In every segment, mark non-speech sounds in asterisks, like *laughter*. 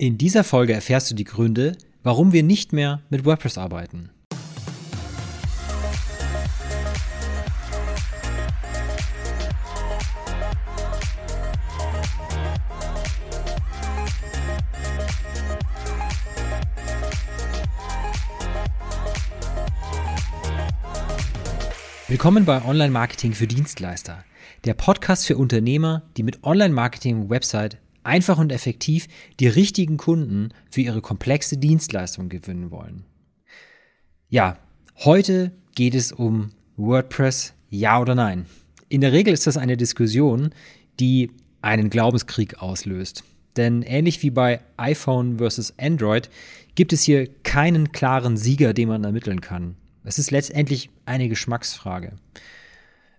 In dieser Folge erfährst du die Gründe, warum wir nicht mehr mit WordPress arbeiten. Willkommen bei Online Marketing für Dienstleister, der Podcast für Unternehmer, die mit Online Marketing und Website einfach und effektiv die richtigen Kunden für ihre komplexe Dienstleistung gewinnen wollen. Ja, heute geht es um WordPress, ja oder nein. In der Regel ist das eine Diskussion, die einen Glaubenskrieg auslöst. Denn ähnlich wie bei iPhone versus Android gibt es hier keinen klaren Sieger, den man ermitteln kann. Es ist letztendlich eine Geschmacksfrage.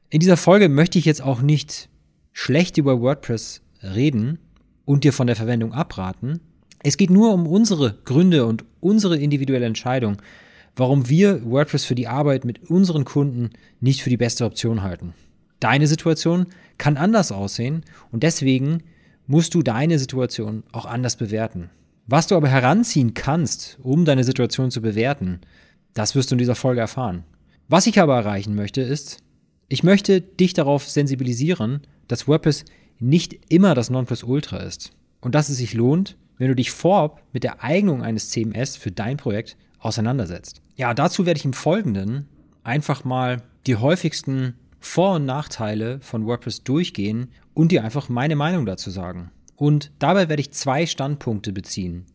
In dieser Folge möchte ich jetzt auch nicht schlecht über WordPress reden, und dir von der Verwendung abraten. Es geht nur um unsere Gründe und unsere individuelle Entscheidung, warum wir WordPress für die Arbeit mit unseren Kunden nicht für die beste Option halten. Deine Situation kann anders aussehen und deswegen musst du deine Situation auch anders bewerten. Was du aber heranziehen kannst, um deine Situation zu bewerten, das wirst du in dieser Folge erfahren. Was ich aber erreichen möchte, ist, ich möchte dich darauf sensibilisieren, dass WordPress nicht immer das Nonplusultra ist und dass es sich lohnt, wenn du dich vorab mit der Eignung eines CMS für dein Projekt auseinandersetzt. Ja, dazu werde ich im Folgenden einfach mal die häufigsten Vor- und Nachteile von WordPress durchgehen und dir einfach meine Meinung dazu sagen. Und dabei werde ich zwei Standpunkte beziehen.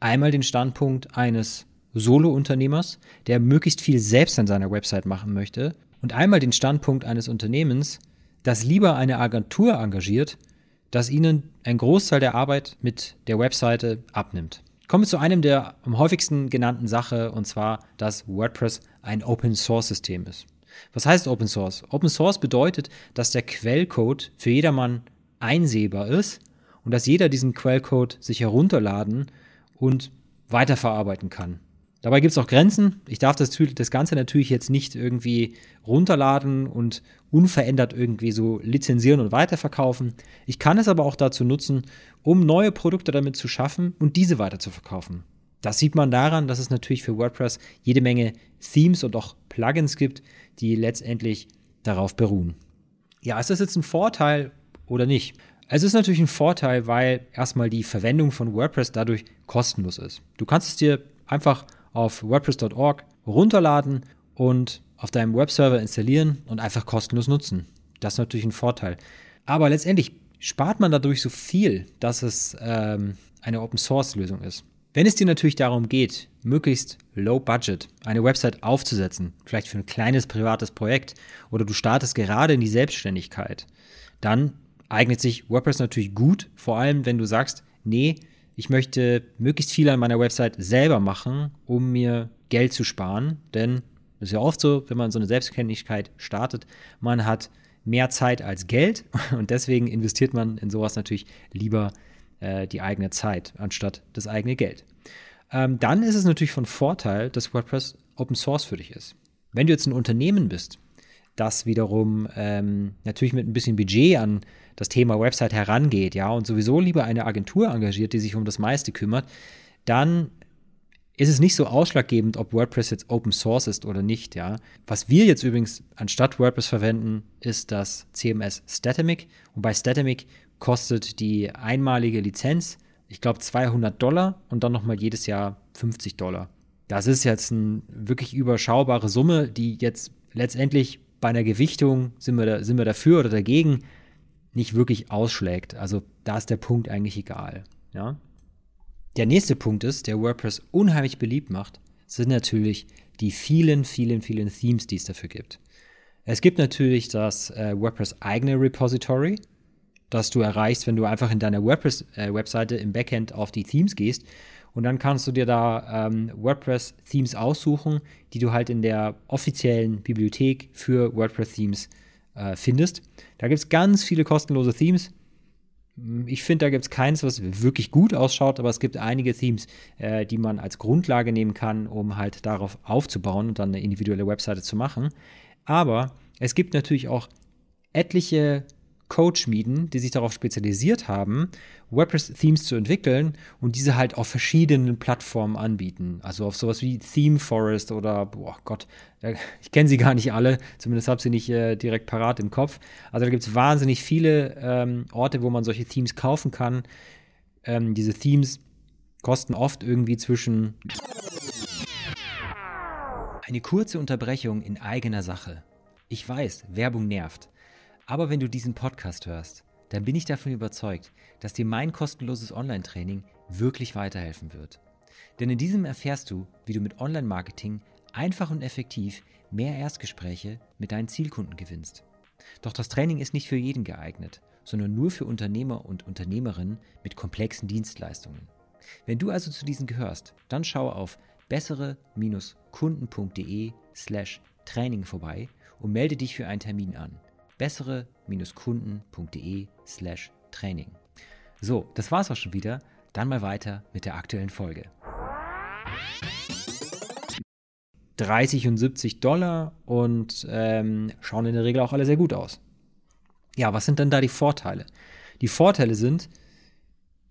Einmal den Standpunkt eines Solo-Unternehmers, der möglichst viel selbst an seiner Website machen möchte, und einmal den Standpunkt eines Unternehmens, das lieber eine Agentur engagiert, das ihnen einen Großteil der Arbeit mit der Webseite abnimmt. Kommen wir zu einem der am häufigsten genannten Sache, und zwar, dass WordPress ein Open Source System ist. Was heißt Open Source? Open Source bedeutet, dass der Quellcode für jedermann einsehbar ist und dass jeder diesen Quellcode sich herunterladen und weiterverarbeiten kann. Dabei gibt es auch Grenzen. Ich darf das, das Ganze natürlich jetzt nicht irgendwie runterladen und unverändert irgendwie so lizenzieren und weiterverkaufen. Ich kann es aber auch dazu nutzen, um neue Produkte damit zu schaffen und diese weiterzuverkaufen. Das sieht man daran, dass es natürlich für WordPress jede Menge Themes und auch Plugins gibt, die letztendlich darauf beruhen. Ja, ist das jetzt ein Vorteil oder nicht? Es ist natürlich ein Vorteil, weil erstmal die Verwendung von WordPress dadurch kostenlos ist. Du kannst es dir einfach auf WordPress.org runterladen und auf deinem Webserver installieren und einfach kostenlos nutzen. Das ist natürlich ein Vorteil. Aber letztendlich spart man dadurch so viel, dass es ähm, eine Open Source Lösung ist. Wenn es dir natürlich darum geht, möglichst low budget eine Website aufzusetzen, vielleicht für ein kleines privates Projekt oder du startest gerade in die Selbstständigkeit, dann eignet sich WordPress natürlich gut, vor allem wenn du sagst, nee, ich möchte möglichst viel an meiner Website selber machen, um mir Geld zu sparen. Denn das ist ja oft so, wenn man so eine Selbstständigkeit startet, man hat mehr Zeit als Geld *laughs* und deswegen investiert man in sowas natürlich lieber äh, die eigene Zeit anstatt das eigene Geld. Ähm, dann ist es natürlich von Vorteil, dass WordPress Open Source für dich ist. Wenn du jetzt ein Unternehmen bist, das wiederum ähm, natürlich mit ein bisschen Budget an das Thema Website herangeht, ja, und sowieso lieber eine Agentur engagiert, die sich um das meiste kümmert, dann ist es nicht so ausschlaggebend, ob WordPress jetzt Open Source ist oder nicht, ja. Was wir jetzt übrigens anstatt WordPress verwenden, ist das CMS Statamic. Und bei Statamic kostet die einmalige Lizenz, ich glaube, 200 Dollar und dann nochmal jedes Jahr 50 Dollar. Das ist jetzt eine wirklich überschaubare Summe, die jetzt letztendlich bei einer Gewichtung, sind wir, da, sind wir dafür oder dagegen, nicht wirklich ausschlägt. Also da ist der Punkt eigentlich egal. Ja? Der nächste Punkt ist, der WordPress unheimlich beliebt macht, sind natürlich die vielen, vielen, vielen Themes, die es dafür gibt. Es gibt natürlich das äh, WordPress eigene Repository, das du erreichst, wenn du einfach in deiner WordPress-Webseite äh, im Backend auf die Themes gehst. Und dann kannst du dir da ähm, WordPress-Themes aussuchen, die du halt in der offiziellen Bibliothek für WordPress-Themes äh, findest. Da gibt es ganz viele kostenlose Themes. Ich finde, da gibt es keins, was wirklich gut ausschaut, aber es gibt einige Themes, äh, die man als Grundlage nehmen kann, um halt darauf aufzubauen und dann eine individuelle Webseite zu machen. Aber es gibt natürlich auch etliche Code-Schmieden, die sich darauf spezialisiert haben, WordPress-Themes zu entwickeln und diese halt auf verschiedenen Plattformen anbieten. Also auf sowas wie Theme Forest oder, boah Gott, ich kenne sie gar nicht alle, zumindest habe sie nicht äh, direkt parat im Kopf. Also da gibt es wahnsinnig viele ähm, Orte, wo man solche Themes kaufen kann. Ähm, diese Themes kosten oft irgendwie zwischen. Eine kurze Unterbrechung in eigener Sache. Ich weiß, Werbung nervt. Aber wenn du diesen Podcast hörst, dann bin ich davon überzeugt, dass dir mein kostenloses Online-Training wirklich weiterhelfen wird. Denn in diesem erfährst du, wie du mit Online-Marketing einfach und effektiv mehr Erstgespräche mit deinen Zielkunden gewinnst. Doch das Training ist nicht für jeden geeignet, sondern nur für Unternehmer und Unternehmerinnen mit komplexen Dienstleistungen. Wenn du also zu diesen gehörst, dann schau auf bessere-kunden.de slash Training vorbei und melde dich für einen Termin an bessere-kunden.de slash Training. So, das war's auch schon wieder. Dann mal weiter mit der aktuellen Folge. 30 und 70 Dollar und ähm, schauen in der Regel auch alle sehr gut aus. Ja, was sind denn da die Vorteile? Die Vorteile sind,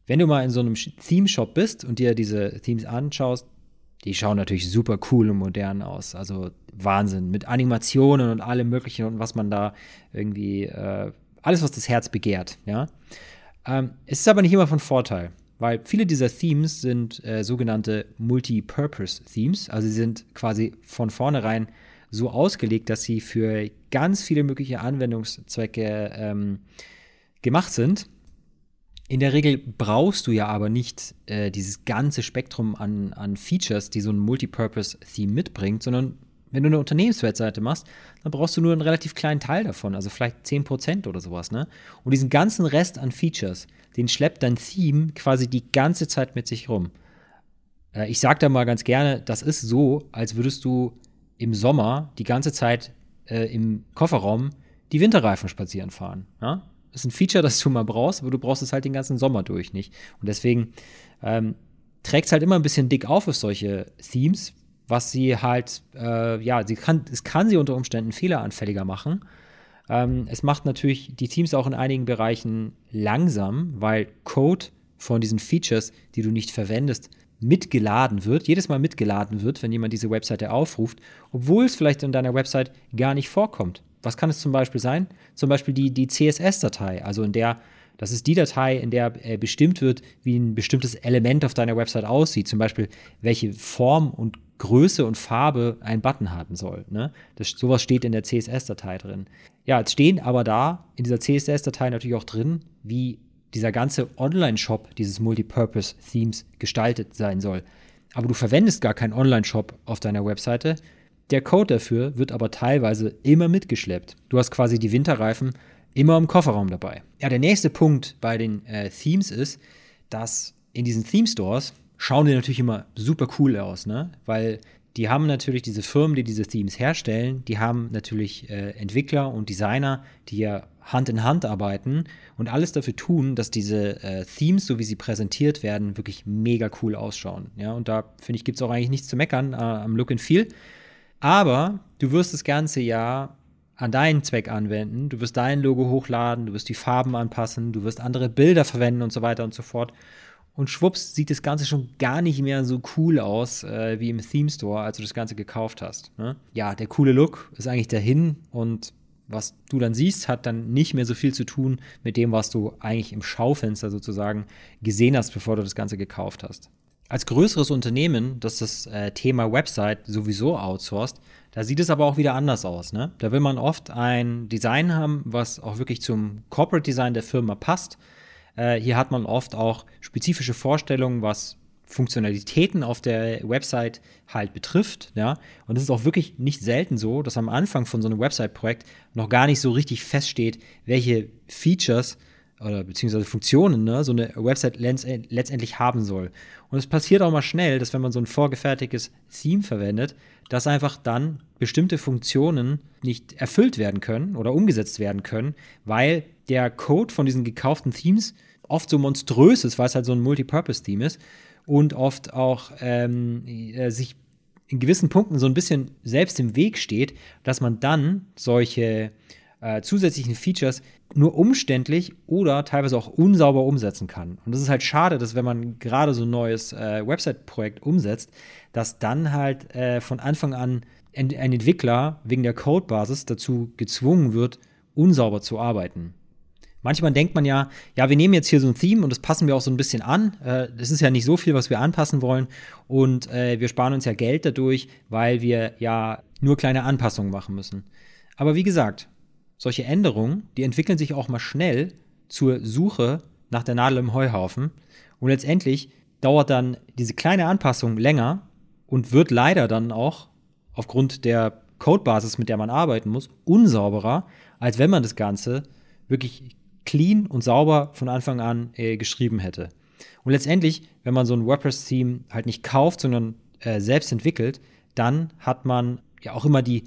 wenn du mal in so einem Theme-Shop bist und dir diese Themes anschaust, die schauen natürlich super cool und modern aus. Also Wahnsinn. Mit Animationen und allem Möglichen und was man da irgendwie, äh, alles, was das Herz begehrt, ja. Ähm, es ist aber nicht immer von Vorteil, weil viele dieser Themes sind äh, sogenannte Multi-Purpose-Themes. Also sie sind quasi von vornherein so ausgelegt, dass sie für ganz viele mögliche Anwendungszwecke ähm, gemacht sind. In der Regel brauchst du ja aber nicht äh, dieses ganze Spektrum an, an Features, die so ein Multipurpose-Theme mitbringt, sondern wenn du eine Unternehmenswebseite machst, dann brauchst du nur einen relativ kleinen Teil davon, also vielleicht 10% oder sowas. Ne? Und diesen ganzen Rest an Features, den schleppt dein Theme quasi die ganze Zeit mit sich rum. Äh, ich sage da mal ganz gerne, das ist so, als würdest du im Sommer die ganze Zeit äh, im Kofferraum die Winterreifen spazieren fahren. Ja? Ist ein Feature, *laughs* das du mal brauchst, aber du brauchst es halt den ganzen Sommer durch nicht. Und deswegen ähm, trägt es halt immer ein bisschen dick auf auf solche Themes, was sie halt, äh, ja, sie kann, es kann sie unter Umständen fehleranfälliger machen. Ähm, es macht natürlich die Teams auch in einigen Bereichen langsam, weil Code von diesen Features, die du nicht verwendest, mitgeladen wird, jedes Mal mitgeladen wird, wenn jemand diese Webseite aufruft, obwohl es vielleicht in deiner Website gar nicht vorkommt. Was kann es zum Beispiel sein? Zum Beispiel die, die CSS-Datei, also in der, das ist die Datei, in der äh, bestimmt wird, wie ein bestimmtes Element auf deiner Website aussieht. Zum Beispiel, welche Form und Größe und Farbe ein Button haben soll. Ne? Das, sowas steht in der CSS-Datei drin. Ja, es stehen aber da in dieser CSS-Datei natürlich auch drin, wie dieser ganze Online-Shop dieses Multipurpose-Themes gestaltet sein soll. Aber du verwendest gar keinen Online-Shop auf deiner Webseite, der Code dafür wird aber teilweise immer mitgeschleppt. Du hast quasi die Winterreifen immer im Kofferraum dabei. Ja, der nächste Punkt bei den äh, Themes ist, dass in diesen Theme Stores schauen die natürlich immer super cool aus, ne? Weil die haben natürlich diese Firmen, die diese Themes herstellen, die haben natürlich äh, Entwickler und Designer, die ja Hand in Hand arbeiten und alles dafür tun, dass diese äh, Themes, so wie sie präsentiert werden, wirklich mega cool ausschauen. Ja, und da finde ich, gibt es auch eigentlich nichts zu meckern äh, am Look and Feel. Aber du wirst das ganze ja an deinen Zweck anwenden. Du wirst dein Logo hochladen, du wirst die Farben anpassen, du wirst andere Bilder verwenden und so weiter und so fort. Und schwupps sieht das Ganze schon gar nicht mehr so cool aus äh, wie im Theme Store, als du das Ganze gekauft hast. Ne? Ja, der coole Look ist eigentlich dahin und was du dann siehst, hat dann nicht mehr so viel zu tun mit dem, was du eigentlich im Schaufenster sozusagen gesehen hast, bevor du das Ganze gekauft hast. Als größeres Unternehmen, das das äh, Thema Website sowieso outsourced, da sieht es aber auch wieder anders aus. Ne? Da will man oft ein Design haben, was auch wirklich zum Corporate Design der Firma passt. Äh, hier hat man oft auch spezifische Vorstellungen, was Funktionalitäten auf der Website halt betrifft, ja. Und es ist auch wirklich nicht selten so, dass am Anfang von so einem Website-Projekt noch gar nicht so richtig feststeht, welche Features oder beziehungsweise Funktionen ne, so eine Website letztendlich haben soll. Und es passiert auch mal schnell, dass wenn man so ein vorgefertigtes Theme verwendet, dass einfach dann bestimmte Funktionen nicht erfüllt werden können oder umgesetzt werden können, weil der Code von diesen gekauften Themes oft so monströs ist, weil es halt so ein Multipurpose-Theme ist und oft auch ähm, äh, sich in gewissen Punkten so ein bisschen selbst im Weg steht, dass man dann solche äh, zusätzlichen Features nur umständlich oder teilweise auch unsauber umsetzen kann. Und das ist halt schade, dass wenn man gerade so ein neues äh, Website-Projekt umsetzt, dass dann halt äh, von Anfang an ein, ein Entwickler wegen der Codebasis dazu gezwungen wird, unsauber zu arbeiten. Manchmal denkt man ja, ja, wir nehmen jetzt hier so ein Theme und das passen wir auch so ein bisschen an. Es äh, ist ja nicht so viel, was wir anpassen wollen und äh, wir sparen uns ja Geld dadurch, weil wir ja nur kleine Anpassungen machen müssen. Aber wie gesagt, solche Änderungen, die entwickeln sich auch mal schnell zur Suche nach der Nadel im Heuhaufen und letztendlich dauert dann diese kleine Anpassung länger und wird leider dann auch aufgrund der Codebasis, mit der man arbeiten muss, unsauberer, als wenn man das Ganze wirklich clean und sauber von Anfang an äh, geschrieben hätte. Und letztendlich, wenn man so ein WordPress-Theme halt nicht kauft, sondern äh, selbst entwickelt, dann hat man ja auch immer die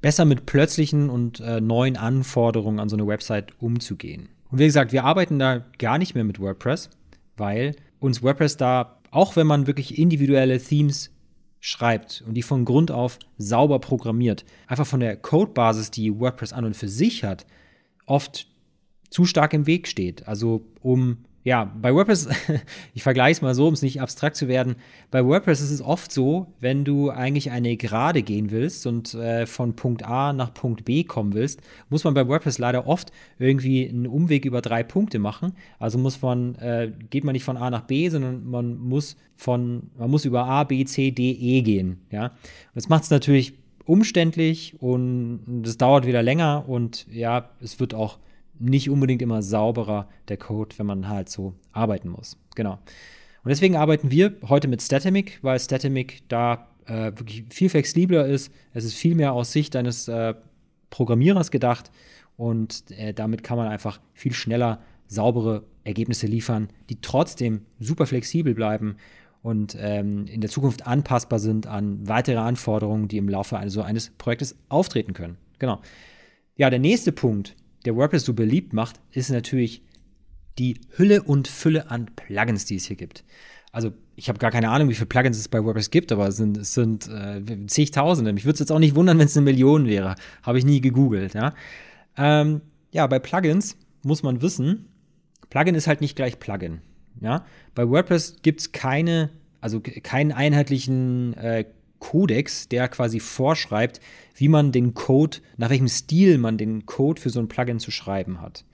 besser mit plötzlichen und äh, neuen Anforderungen an so eine Website umzugehen. Und wie gesagt, wir arbeiten da gar nicht mehr mit WordPress, weil uns WordPress da, auch wenn man wirklich individuelle Themes schreibt und die von Grund auf sauber programmiert, einfach von der Codebasis, die WordPress an und für sich hat, oft zu stark im Weg steht. Also um ja, bei WordPress, *laughs* ich vergleiche es mal so, um es nicht abstrakt zu werden. Bei WordPress ist es oft so, wenn du eigentlich eine Gerade gehen willst und äh, von Punkt A nach Punkt B kommen willst, muss man bei WordPress leider oft irgendwie einen Umweg über drei Punkte machen. Also muss man, äh, geht man nicht von A nach B, sondern man muss von, man muss über A, B, C, D, E gehen. Ja, das macht es natürlich umständlich und es dauert wieder länger und ja, es wird auch nicht unbedingt immer sauberer, der Code, wenn man halt so arbeiten muss. Genau. Und deswegen arbeiten wir heute mit Statamic, weil Statamic da äh, wirklich viel flexibler ist. Es ist viel mehr aus Sicht eines äh, Programmierers gedacht und äh, damit kann man einfach viel schneller saubere Ergebnisse liefern, die trotzdem super flexibel bleiben und ähm, in der Zukunft anpassbar sind an weitere Anforderungen, die im Laufe so eines Projektes auftreten können. Genau. Ja, der nächste Punkt, der WordPress so beliebt macht, ist natürlich die Hülle und Fülle an Plugins, die es hier gibt. Also ich habe gar keine Ahnung, wie viele Plugins es bei WordPress gibt, aber es sind, es sind äh, zigtausende. Mich würde es jetzt auch nicht wundern, wenn es eine Million wäre. Habe ich nie gegoogelt. Ja? Ähm, ja, bei Plugins muss man wissen, Plugin ist halt nicht gleich Plugin. Ja? Bei WordPress gibt es keine, also keinen einheitlichen äh, Kodex, der quasi vorschreibt, wie man den Code, nach welchem Stil man den Code für so ein Plugin zu schreiben hat.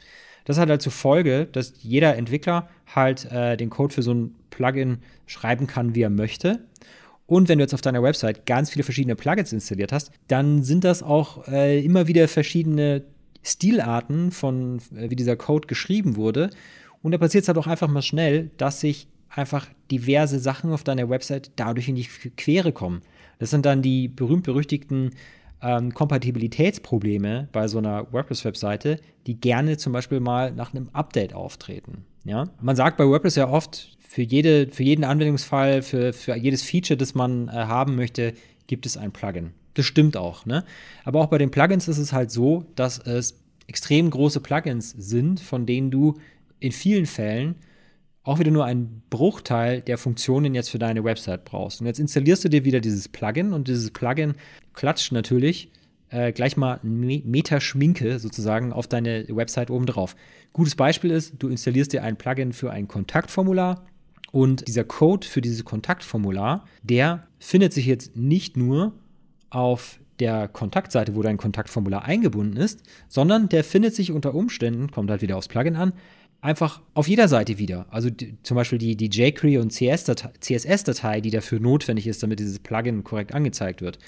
Das hat halt zur Folge, dass jeder Entwickler halt äh, den Code für so ein Plugin schreiben kann, wie er möchte. Und wenn du jetzt auf deiner Website ganz viele verschiedene Plugins installiert hast, dann sind das auch äh, immer wieder verschiedene Stilarten von, äh, wie dieser Code geschrieben wurde. Und da passiert es halt auch einfach mal schnell, dass sich einfach diverse Sachen auf deiner Website dadurch in die Quere kommen. Das sind dann die berühmt-berüchtigten ähm, Kompatibilitätsprobleme bei so einer WordPress-Webseite, die gerne zum Beispiel mal nach einem Update auftreten. Ja? Man sagt bei WordPress ja oft, für, jede, für jeden Anwendungsfall, für, für jedes Feature, das man äh, haben möchte, gibt es ein Plugin. Das stimmt auch. Ne? Aber auch bei den Plugins ist es halt so, dass es extrem große Plugins sind, von denen du in vielen Fällen auch wieder nur einen Bruchteil der Funktionen jetzt für deine Website brauchst. Und jetzt installierst du dir wieder dieses Plugin und dieses Plugin klatscht natürlich äh, gleich mal Meter Schminke sozusagen auf deine Website oben drauf. Gutes Beispiel ist, du installierst dir ein Plugin für ein Kontaktformular und dieser Code für dieses Kontaktformular, der findet sich jetzt nicht nur auf der Kontaktseite, wo dein Kontaktformular eingebunden ist, sondern der findet sich unter Umständen, kommt halt wieder aufs Plugin an, einfach auf jeder Seite wieder. Also die, zum Beispiel die, die jQuery und CSS-Datei, die dafür notwendig ist, damit dieses Plugin korrekt angezeigt wird.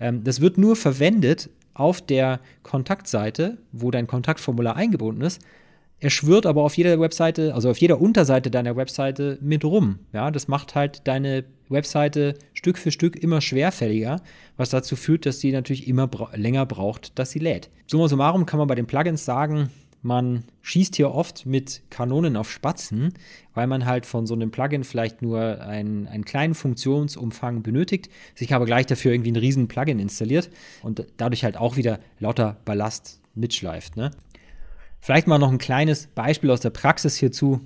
Ähm, das wird nur verwendet auf der Kontaktseite, wo dein Kontaktformular eingebunden ist. Er schwirrt aber auf jeder Webseite, also auf jeder Unterseite deiner Webseite mit rum. Ja, das macht halt deine Webseite Stück für Stück immer schwerfälliger, was dazu führt, dass sie natürlich immer bra länger braucht, dass sie lädt. Summa summarum kann man bei den Plugins sagen, man schießt hier oft mit Kanonen auf Spatzen, weil man halt von so einem Plugin vielleicht nur einen, einen kleinen Funktionsumfang benötigt, sich aber gleich dafür irgendwie einen riesen Plugin installiert und dadurch halt auch wieder lauter Ballast mitschleift. Ne? Vielleicht mal noch ein kleines Beispiel aus der Praxis hierzu.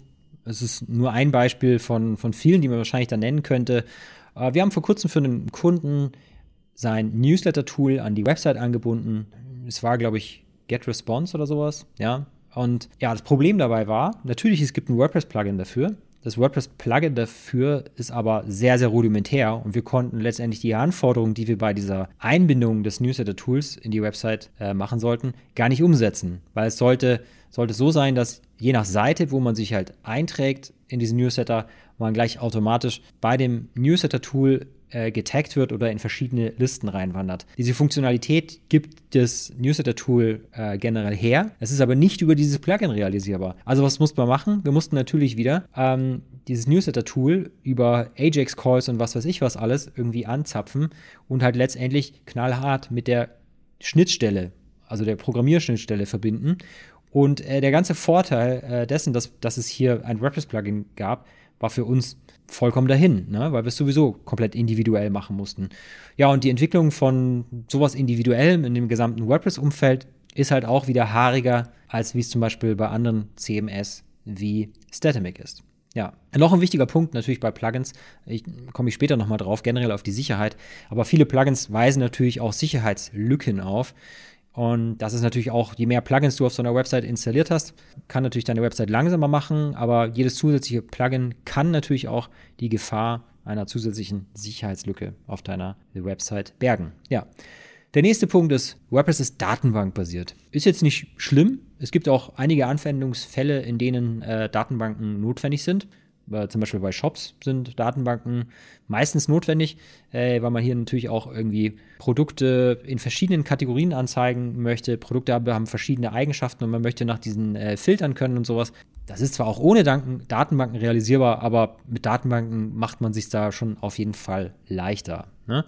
Es ist nur ein Beispiel von, von vielen, die man wahrscheinlich da nennen könnte. Wir haben vor kurzem für einen Kunden sein Newsletter-Tool an die Website angebunden es war, glaube ich, GetResponse oder sowas, ja. Und ja, das Problem dabei war, natürlich, es gibt ein WordPress-Plugin dafür. Das WordPress-Plugin dafür ist aber sehr, sehr rudimentär und wir konnten letztendlich die Anforderungen, die wir bei dieser Einbindung des Newsletter-Tools in die Website äh, machen sollten, gar nicht umsetzen, weil es sollte, sollte so sein, dass je nach Seite, wo man sich halt einträgt in diesen Newsletter, man gleich automatisch bei dem Newsletter-Tool äh, getaggt wird oder in verschiedene Listen reinwandert. Diese Funktionalität gibt das Newsletter-Tool äh, generell her. Es ist aber nicht über dieses Plugin realisierbar. Also was muss man machen? Wir mussten natürlich wieder ähm, dieses Newsletter-Tool über Ajax-Calls und was weiß ich was alles irgendwie anzapfen und halt letztendlich knallhart mit der Schnittstelle, also der Programmierschnittstelle verbinden. Und äh, der ganze Vorteil äh, dessen, dass, dass es hier ein WordPress-Plugin gab, war für uns vollkommen dahin, ne? weil wir es sowieso komplett individuell machen mussten. Ja, und die Entwicklung von sowas individuellem in dem gesamten WordPress-Umfeld ist halt auch wieder haariger, als wie es zum Beispiel bei anderen CMS wie Statamic ist. Ja, noch ein wichtiger Punkt natürlich bei Plugins, ich komme ich später nochmal drauf, generell auf die Sicherheit, aber viele Plugins weisen natürlich auch Sicherheitslücken auf. Und das ist natürlich auch, je mehr Plugins du auf so einer Website installiert hast, kann natürlich deine Website langsamer machen, aber jedes zusätzliche Plugin kann natürlich auch die Gefahr einer zusätzlichen Sicherheitslücke auf deiner Website bergen. Ja. Der nächste Punkt ist, WordPress ist datenbankbasiert. Ist jetzt nicht schlimm. Es gibt auch einige Anwendungsfälle, in denen äh, Datenbanken notwendig sind zum Beispiel bei Shops sind Datenbanken meistens notwendig, äh, weil man hier natürlich auch irgendwie Produkte in verschiedenen Kategorien anzeigen möchte. Produkte haben verschiedene Eigenschaften und man möchte nach diesen äh, filtern können und sowas. Das ist zwar auch ohne Danken, Datenbanken realisierbar, aber mit Datenbanken macht man sich da schon auf jeden Fall leichter. Ne?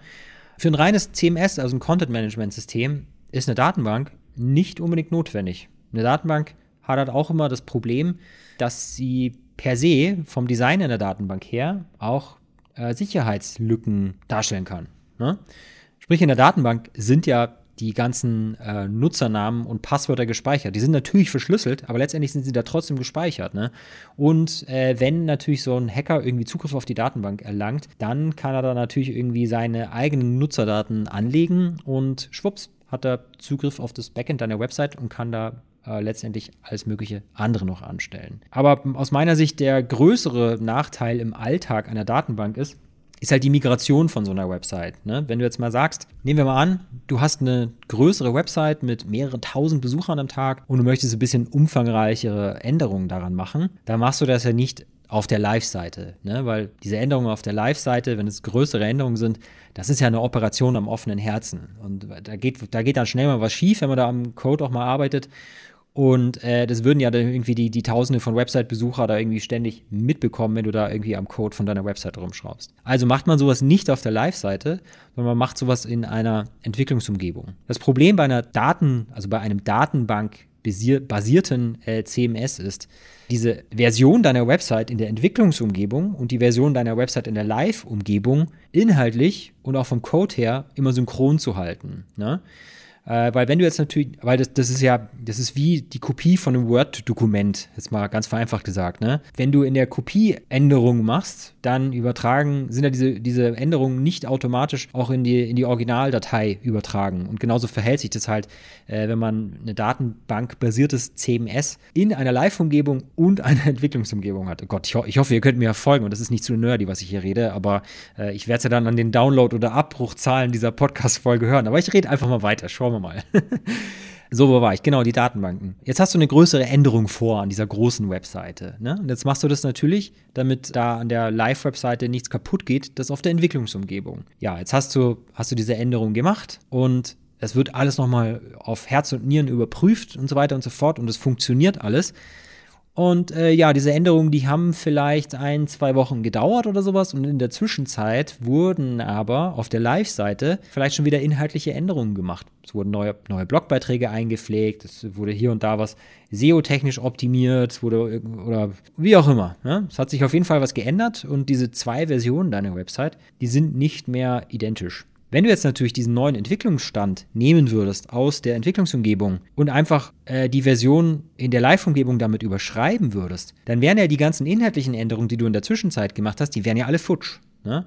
Für ein reines CMS, also ein Content Management System, ist eine Datenbank nicht unbedingt notwendig. Eine Datenbank hat halt auch immer das Problem, dass sie per se vom Design in der Datenbank her auch äh, Sicherheitslücken darstellen kann. Ne? Sprich, in der Datenbank sind ja die ganzen äh, Nutzernamen und Passwörter gespeichert. Die sind natürlich verschlüsselt, aber letztendlich sind sie da trotzdem gespeichert. Ne? Und äh, wenn natürlich so ein Hacker irgendwie Zugriff auf die Datenbank erlangt, dann kann er da natürlich irgendwie seine eigenen Nutzerdaten anlegen und schwupps hat er Zugriff auf das Backend deiner Website und kann da äh, letztendlich alles mögliche andere noch anstellen. Aber aus meiner Sicht der größere Nachteil im Alltag einer Datenbank ist, ist halt die Migration von so einer Website. Ne? Wenn du jetzt mal sagst, nehmen wir mal an, du hast eine größere Website mit mehreren tausend Besuchern am Tag und du möchtest ein bisschen umfangreichere Änderungen daran machen, dann machst du das ja nicht auf der Live-Seite, ne? weil diese Änderungen auf der Live-Seite, wenn es größere Änderungen sind, das ist ja eine Operation am offenen Herzen. Und da geht, da geht dann schnell mal was schief, wenn man da am Code auch mal arbeitet. Und äh, das würden ja dann irgendwie die, die Tausende von Website-Besucher da irgendwie ständig mitbekommen, wenn du da irgendwie am Code von deiner Website rumschraubst. Also macht man sowas nicht auf der Live-Seite, sondern man macht sowas in einer Entwicklungsumgebung. Das Problem bei einer Daten, also bei einem Datenbank-basierten äh, CMS ist, diese Version deiner Website in der Entwicklungsumgebung und die Version deiner Website in der Live-Umgebung inhaltlich und auch vom Code her immer synchron zu halten. Ne? Äh, weil wenn du jetzt natürlich, weil das, das ist ja, das ist wie die Kopie von einem Word-Dokument, jetzt mal ganz vereinfacht gesagt, ne? Wenn du in der Kopie Änderungen machst, dann übertragen, sind ja diese, diese Änderungen nicht automatisch auch in die, in die Originaldatei übertragen. Und genauso verhält sich das halt, äh, wenn man eine Datenbank-basiertes CMS in einer Live-Umgebung und *laughs* einer Entwicklungsumgebung hat. Oh Gott, ich, ho ich, hoffe, ihr könnt mir folgen und das ist nicht zu nerdy, was ich hier rede, aber äh, ich werde es ja dann an den Download- oder Abbruchzahlen dieser Podcast-Folge hören. Aber ich rede einfach mal weiter. Schau Schauen wir mal. *laughs* so, wo war ich? Genau, die Datenbanken. Jetzt hast du eine größere Änderung vor an dieser großen Webseite. Ne? Und jetzt machst du das natürlich, damit da an der Live-Webseite nichts kaputt geht, das auf der Entwicklungsumgebung. Ja, jetzt hast du, hast du diese Änderung gemacht und es wird alles nochmal auf Herz und Nieren überprüft und so weiter und so fort und es funktioniert alles. Und äh, ja, diese Änderungen, die haben vielleicht ein, zwei Wochen gedauert oder sowas. Und in der Zwischenzeit wurden aber auf der Live-Seite vielleicht schon wieder inhaltliche Änderungen gemacht. Es wurden neue, neue Blogbeiträge eingepflegt, es wurde hier und da was SEO-technisch optimiert, wurde oder wie auch immer. Ne? Es hat sich auf jeden Fall was geändert und diese zwei Versionen deiner Website, die sind nicht mehr identisch. Wenn du jetzt natürlich diesen neuen Entwicklungsstand nehmen würdest aus der Entwicklungsumgebung und einfach äh, die Version in der Live-Umgebung damit überschreiben würdest, dann wären ja die ganzen inhaltlichen Änderungen, die du in der Zwischenzeit gemacht hast, die wären ja alle futsch. Ne?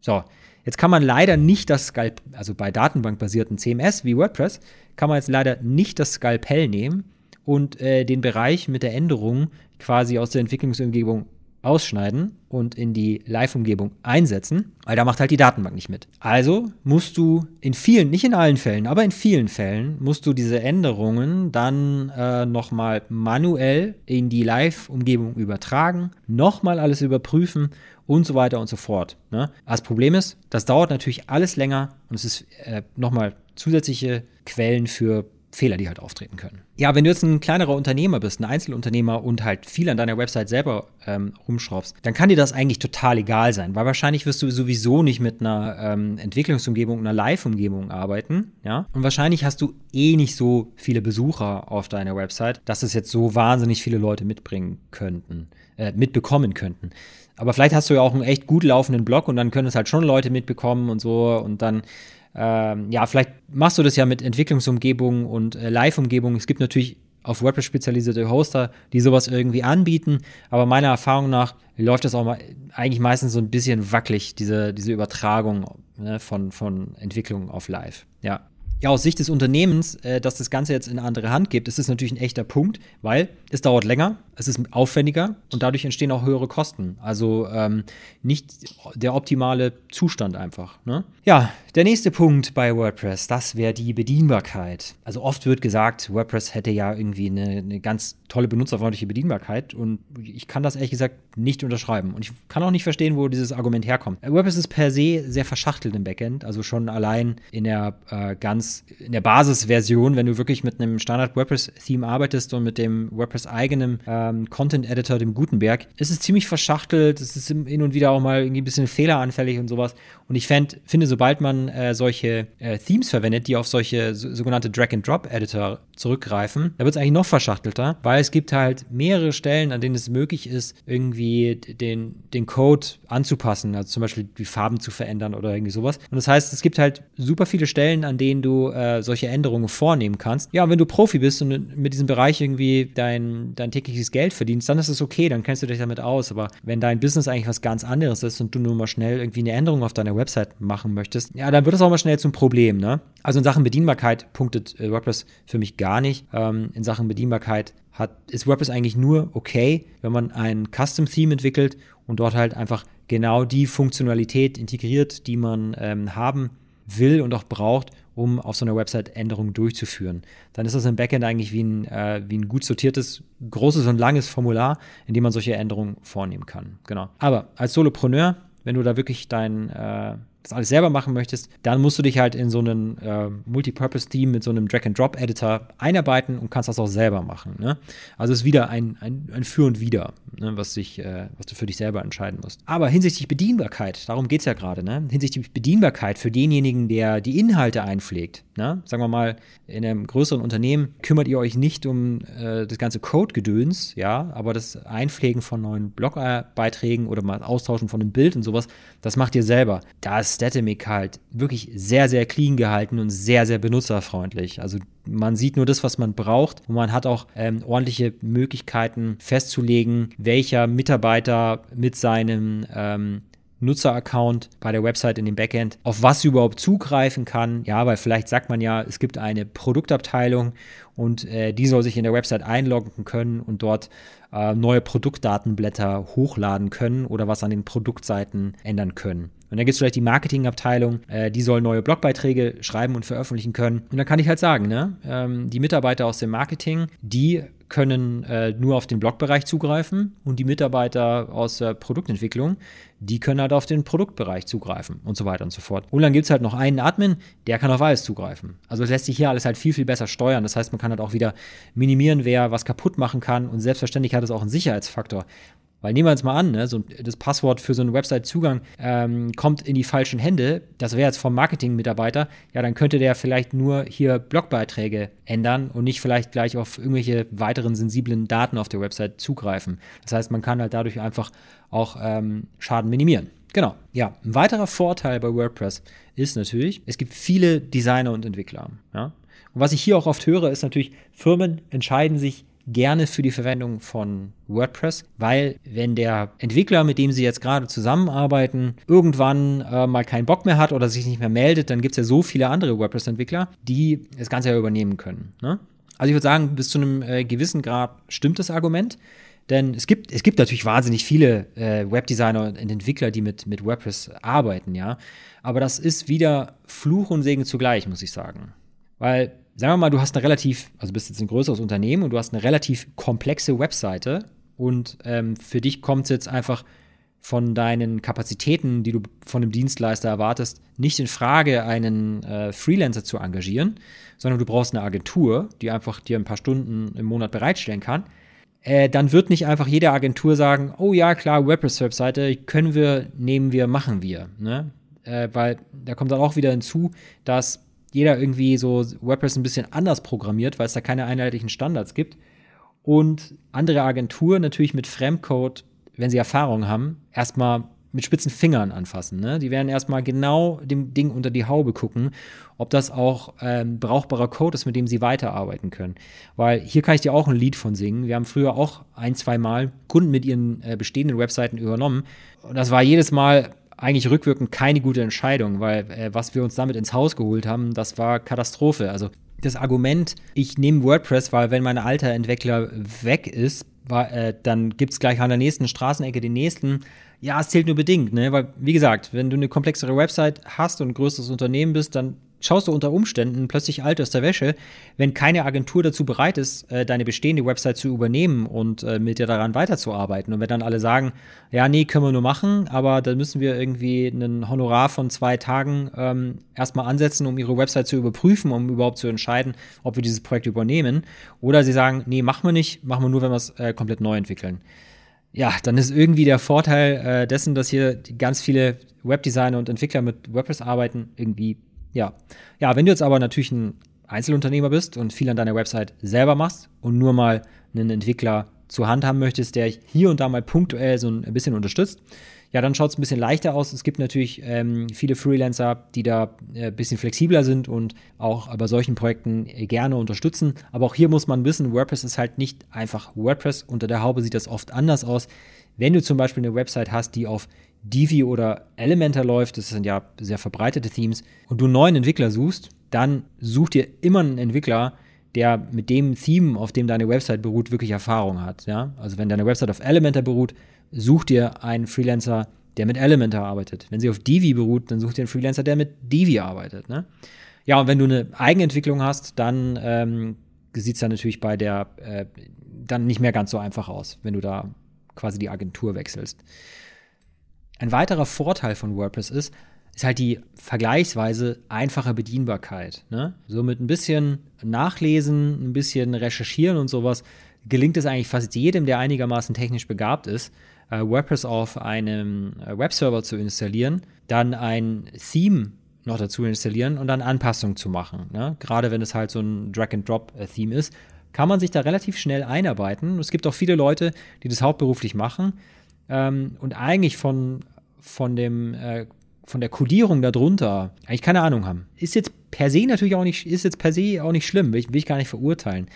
So, jetzt kann man leider nicht das Skalp, also bei datenbankbasierten CMS wie WordPress, kann man jetzt leider nicht das Skalpell nehmen und äh, den Bereich mit der Änderung quasi aus der Entwicklungsumgebung ausschneiden und in die Live-Umgebung einsetzen, weil da macht halt die Datenbank nicht mit. Also musst du in vielen, nicht in allen Fällen, aber in vielen Fällen musst du diese Änderungen dann äh, nochmal manuell in die Live-Umgebung übertragen, nochmal alles überprüfen und so weiter und so fort. Ne? Das Problem ist, das dauert natürlich alles länger und es ist äh, nochmal zusätzliche Quellen für Fehler, die halt auftreten können. Ja, wenn du jetzt ein kleinerer Unternehmer bist, ein Einzelunternehmer und halt viel an deiner Website selber ähm, rumschraubst, dann kann dir das eigentlich total egal sein, weil wahrscheinlich wirst du sowieso nicht mit einer ähm, Entwicklungsumgebung, einer Live-Umgebung arbeiten, ja. Und wahrscheinlich hast du eh nicht so viele Besucher auf deiner Website, dass es jetzt so wahnsinnig viele Leute mitbringen könnten, äh, mitbekommen könnten. Aber vielleicht hast du ja auch einen echt gut laufenden Blog und dann können es halt schon Leute mitbekommen und so und dann ähm, ja, vielleicht machst du das ja mit Entwicklungsumgebungen und äh, Live-Umgebungen. Es gibt natürlich auf WordPress spezialisierte Hoster, die sowas irgendwie anbieten, aber meiner Erfahrung nach läuft das auch mal eigentlich meistens so ein bisschen wackelig, diese, diese Übertragung ne, von, von Entwicklung auf Live. Ja ja, aus Sicht des Unternehmens, äh, dass das Ganze jetzt in andere Hand gibt, ist es natürlich ein echter Punkt, weil es dauert länger, es ist aufwendiger und dadurch entstehen auch höhere Kosten. Also ähm, nicht der optimale Zustand einfach. Ne? Ja, der nächste Punkt bei WordPress, das wäre die Bedienbarkeit. Also oft wird gesagt, WordPress hätte ja irgendwie eine, eine ganz tolle benutzerfreundliche Bedienbarkeit und ich kann das ehrlich gesagt nicht unterschreiben. Und ich kann auch nicht verstehen, wo dieses Argument herkommt. WordPress ist per se sehr verschachtelt im Backend, also schon allein in der äh, ganz, in der Basisversion, wenn du wirklich mit einem Standard WordPress-Theme arbeitest und mit dem WordPress eigenen ähm, Content-Editor, dem Gutenberg, ist es ziemlich verschachtelt, es ist hin und wieder auch mal irgendwie ein bisschen fehleranfällig und sowas. Und ich fänd, finde, sobald man äh, solche äh, Themes verwendet, die auf solche so, sogenannte Drag-and-Drop-Editor zurückgreifen, da wird es eigentlich noch verschachtelter, weil es gibt halt mehrere Stellen, an denen es möglich ist, irgendwie den, den Code anzupassen, also zum Beispiel die Farben zu verändern oder irgendwie sowas. Und das heißt, es gibt halt super viele Stellen, an denen du äh, solche Änderungen vornehmen kannst. Ja, und wenn du Profi bist und mit diesem Bereich irgendwie dein, dein tägliches Geld verdienst, dann ist es okay, dann kennst du dich damit aus. Aber wenn dein Business eigentlich was ganz anderes ist und du nur mal schnell irgendwie eine Änderung auf deiner Website machen möchtest, ja, dann wird es auch mal schnell zum Problem, ne? Also in Sachen Bedienbarkeit punktet äh, WordPress für mich gar nicht. Ähm, in Sachen Bedienbarkeit hat, ist WordPress eigentlich nur okay, wenn man ein Custom Theme entwickelt und dort halt einfach genau die Funktionalität integriert, die man ähm, haben will und auch braucht, um auf so einer Website Änderungen durchzuführen. Dann ist das im Backend eigentlich wie ein, äh, wie ein gut sortiertes, großes und langes Formular, in dem man solche Änderungen vornehmen kann. Genau. Aber als Solopreneur, wenn du da wirklich dein äh, das alles selber machen möchtest, dann musst du dich halt in so einen äh, Multipurpose-Team mit so einem Drag-and-Drop-Editor einarbeiten und kannst das auch selber machen. Ne? Also es ist wieder ein, ein, ein Für und Wider, ne? was, sich, äh, was du für dich selber entscheiden musst. Aber hinsichtlich Bedienbarkeit, darum geht es ja gerade, ne? hinsichtlich Bedienbarkeit für denjenigen, der die Inhalte einpflegt, ne? sagen wir mal, in einem größeren Unternehmen kümmert ihr euch nicht um äh, das ganze Code-Gedöns, ja, aber das Einpflegen von neuen Blogbeiträgen oder mal Austauschen von einem Bild und sowas, das macht ihr selber. Da ist Statemic halt wirklich sehr, sehr clean gehalten und sehr, sehr benutzerfreundlich. Also man sieht nur das, was man braucht und man hat auch ähm, ordentliche Möglichkeiten festzulegen, welcher Mitarbeiter mit seinem ähm, Nutzeraccount bei der Website in dem Backend, auf was überhaupt zugreifen kann. Ja, weil vielleicht sagt man ja, es gibt eine Produktabteilung und äh, die soll sich in der Website einloggen können und dort äh, neue Produktdatenblätter hochladen können oder was an den Produktseiten ändern können. Und dann gibt es vielleicht die Marketingabteilung, äh, die soll neue Blogbeiträge schreiben und veröffentlichen können. Und dann kann ich halt sagen, ne, ähm, die Mitarbeiter aus dem Marketing, die können äh, nur auf den Blogbereich zugreifen und die Mitarbeiter aus der Produktentwicklung, die können halt auf den Produktbereich zugreifen und so weiter und so fort. Und dann gibt es halt noch einen Admin, der kann auf alles zugreifen. Also es lässt sich hier alles halt viel, viel besser steuern. Das heißt, man kann halt auch wieder minimieren, wer was kaputt machen kann. Und selbstverständlich hat es auch einen Sicherheitsfaktor. Weil nehmen wir uns mal an, ne, so das Passwort für so einen Website-Zugang ähm, kommt in die falschen Hände. Das wäre jetzt vom Marketing-Mitarbeiter. Ja, dann könnte der vielleicht nur hier Blogbeiträge ändern und nicht vielleicht gleich auf irgendwelche weiteren sensiblen Daten auf der Website zugreifen. Das heißt, man kann halt dadurch einfach auch ähm, Schaden minimieren. Genau. Ja, ein weiterer Vorteil bei WordPress ist natürlich, es gibt viele Designer und Entwickler. Ja? Und was ich hier auch oft höre, ist natürlich, Firmen entscheiden sich gerne für die Verwendung von WordPress, weil wenn der Entwickler, mit dem Sie jetzt gerade zusammenarbeiten, irgendwann äh, mal keinen Bock mehr hat oder sich nicht mehr meldet, dann gibt es ja so viele andere WordPress-Entwickler, die das Ganze ja übernehmen können. Ne? Also ich würde sagen, bis zu einem äh, gewissen Grad stimmt das Argument. Denn es gibt, es gibt natürlich wahnsinnig viele äh, Webdesigner und Entwickler, die mit, mit WordPress arbeiten, ja. Aber das ist wieder Fluch und Segen zugleich, muss ich sagen. Weil, sagen wir mal, du hast eine relativ, also bist jetzt ein größeres Unternehmen und du hast eine relativ komplexe Webseite und ähm, für dich kommt es jetzt einfach von deinen Kapazitäten, die du von einem Dienstleister erwartest, nicht in Frage, einen äh, Freelancer zu engagieren, sondern du brauchst eine Agentur, die einfach dir ein paar Stunden im Monat bereitstellen kann äh, dann wird nicht einfach jede Agentur sagen, oh ja, klar, WordPress-Webseite können wir, nehmen wir, machen wir. Ne? Äh, weil da kommt dann auch wieder hinzu, dass jeder irgendwie so WordPress ein bisschen anders programmiert, weil es da keine einheitlichen Standards gibt. Und andere Agenturen natürlich mit Fremdcode, wenn sie Erfahrung haben, erstmal mit spitzen Fingern anfassen. Ne? Die werden erstmal genau dem Ding unter die Haube gucken, ob das auch ähm, brauchbarer Code ist, mit dem sie weiterarbeiten können. Weil hier kann ich dir auch ein Lied von singen. Wir haben früher auch ein, zwei Mal Kunden mit ihren äh, bestehenden Webseiten übernommen. Und das war jedes Mal eigentlich rückwirkend keine gute Entscheidung, weil äh, was wir uns damit ins Haus geholt haben, das war Katastrophe. Also das Argument, ich nehme WordPress, weil wenn mein alter Entwickler weg ist, war, äh, dann gibt es gleich an der nächsten Straßenecke den nächsten ja, es zählt nur bedingt, ne? Weil, wie gesagt, wenn du eine komplexere Website hast und ein größeres Unternehmen bist, dann schaust du unter Umständen plötzlich alt aus der Wäsche, wenn keine Agentur dazu bereit ist, äh, deine bestehende Website zu übernehmen und äh, mit dir daran weiterzuarbeiten. Und wenn dann alle sagen, ja, nee, können wir nur machen, aber dann müssen wir irgendwie einen Honorar von zwei Tagen ähm, erstmal ansetzen, um ihre Website zu überprüfen, um überhaupt zu entscheiden, ob wir dieses Projekt übernehmen. Oder sie sagen, nee, machen wir nicht, machen wir nur, wenn wir es äh, komplett neu entwickeln ja, dann ist irgendwie der Vorteil äh, dessen, dass hier ganz viele Webdesigner und Entwickler mit WordPress arbeiten, irgendwie, ja. Ja, wenn du jetzt aber natürlich ein Einzelunternehmer bist und viel an deiner Website selber machst und nur mal einen Entwickler zur Hand haben möchtest, der hier und da mal punktuell so ein bisschen unterstützt, ja, dann schaut es ein bisschen leichter aus. Es gibt natürlich ähm, viele Freelancer, die da äh, ein bisschen flexibler sind und auch bei solchen Projekten äh, gerne unterstützen. Aber auch hier muss man wissen, WordPress ist halt nicht einfach WordPress. Unter der Haube sieht das oft anders aus. Wenn du zum Beispiel eine Website hast, die auf Divi oder Elementor läuft, das sind ja sehr verbreitete Themes, und du einen neuen Entwickler suchst, dann such dir immer einen Entwickler, der mit dem Theme, auf dem deine Website beruht, wirklich Erfahrung hat. Ja? Also wenn deine Website auf Elementor beruht, such dir einen Freelancer, der mit Elementor arbeitet. Wenn sie auf Divi beruht, dann such dir einen Freelancer, der mit Divi arbeitet. Ne? Ja, und wenn du eine Eigenentwicklung hast, dann ähm, sieht es dann natürlich bei der äh, dann nicht mehr ganz so einfach aus, wenn du da quasi die Agentur wechselst. Ein weiterer Vorteil von WordPress ist, ist halt die vergleichsweise einfache Bedienbarkeit. Ne? So mit ein bisschen Nachlesen, ein bisschen Recherchieren und sowas gelingt es eigentlich fast jedem, der einigermaßen technisch begabt ist, äh, WordPress auf einem äh, Webserver zu installieren, dann ein Theme noch dazu installieren und dann Anpassungen zu machen. Ne? Gerade wenn es halt so ein Drag-and-Drop-Theme ist, kann man sich da relativ schnell einarbeiten. Es gibt auch viele Leute, die das hauptberuflich machen ähm, und eigentlich von, von, dem, äh, von der Codierung darunter eigentlich keine Ahnung haben. Ist jetzt per se natürlich auch nicht, ist jetzt per se auch nicht schlimm, will ich, will ich gar nicht verurteilen.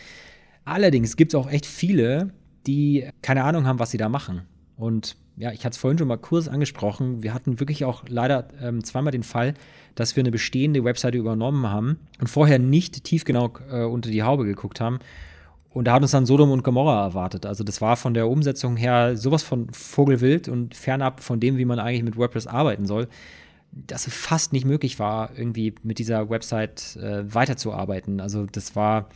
Allerdings gibt es auch echt viele, die keine Ahnung haben, was sie da machen. Und ja, ich hatte es vorhin schon mal kurz angesprochen. Wir hatten wirklich auch leider ähm, zweimal den Fall, dass wir eine bestehende Webseite übernommen haben und vorher nicht tief genug äh, unter die Haube geguckt haben. Und da hat uns dann Sodom und Gomorra erwartet. Also das war von der Umsetzung her sowas von Vogelwild und fernab von dem, wie man eigentlich mit WordPress arbeiten soll, dass es fast nicht möglich war, irgendwie mit dieser Website äh, weiterzuarbeiten. Also das war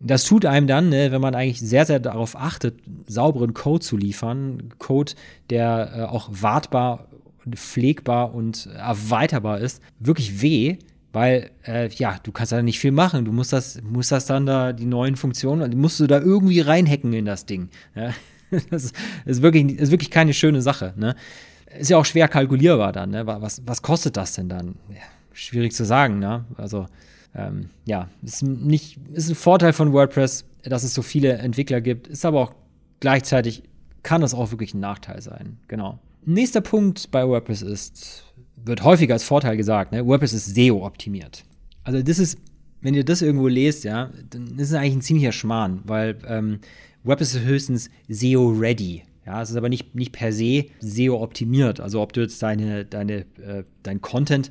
das tut einem dann, ne, wenn man eigentlich sehr, sehr darauf achtet, sauberen Code zu liefern, Code, der äh, auch wartbar, pflegbar und erweiterbar ist, wirklich weh, weil äh, ja, du kannst da nicht viel machen. Du musst das, musst das dann da, die neuen Funktionen, musst du da irgendwie reinhacken in das Ding. Ja? *laughs* Das ist wirklich, ist wirklich keine schöne Sache. Ne? Ist ja auch schwer kalkulierbar dann. Ne? Was, was kostet das denn dann? Ja, schwierig zu sagen. Ne? Also ähm, ja, ist nicht, ist ein Vorteil von WordPress, dass es so viele Entwickler gibt, ist aber auch gleichzeitig kann das auch wirklich ein Nachteil sein. Genau. Nächster Punkt bei WordPress ist, wird häufiger als Vorteil gesagt, ne? WordPress ist SEO-optimiert. Also das ist, wenn ihr das irgendwo lest, ja, dann ist es eigentlich ein ziemlicher Schmarrn, weil ähm, WordPress ist höchstens SEO-ready. Ja, es ist aber nicht, nicht per se SEO optimiert. Also ob du jetzt deine, deine, äh, dein Content